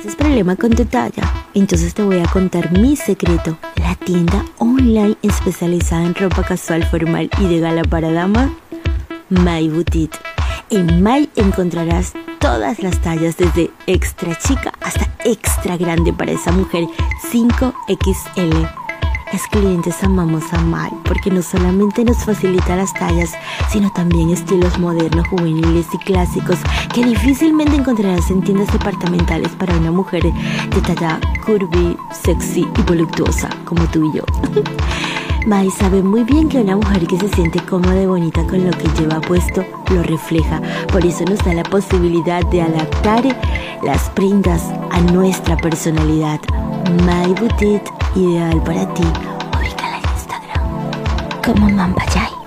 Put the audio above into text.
¿Tienes problema con tu talla? Entonces te voy a contar mi secreto. La tienda online especializada en ropa casual, formal y de gala para dama, My Boutique. En My encontrarás todas las tallas desde extra chica hasta extra grande para esa mujer 5XL. Las clientes amamos a My porque no solamente nos facilita las tallas, sino también estilos modernos, juveniles y clásicos que difícilmente encontrarás en tiendas departamentales para una mujer de talla curvy, sexy y voluptuosa como tú y yo. Mai sabe muy bien que una mujer que se siente cómoda y bonita con lo que lleva puesto lo refleja. Por eso nos da la posibilidad de adaptar las prendas a nuestra personalidad. My Boutique, ideal para ti. Ubícala en Instagram como Mampayay.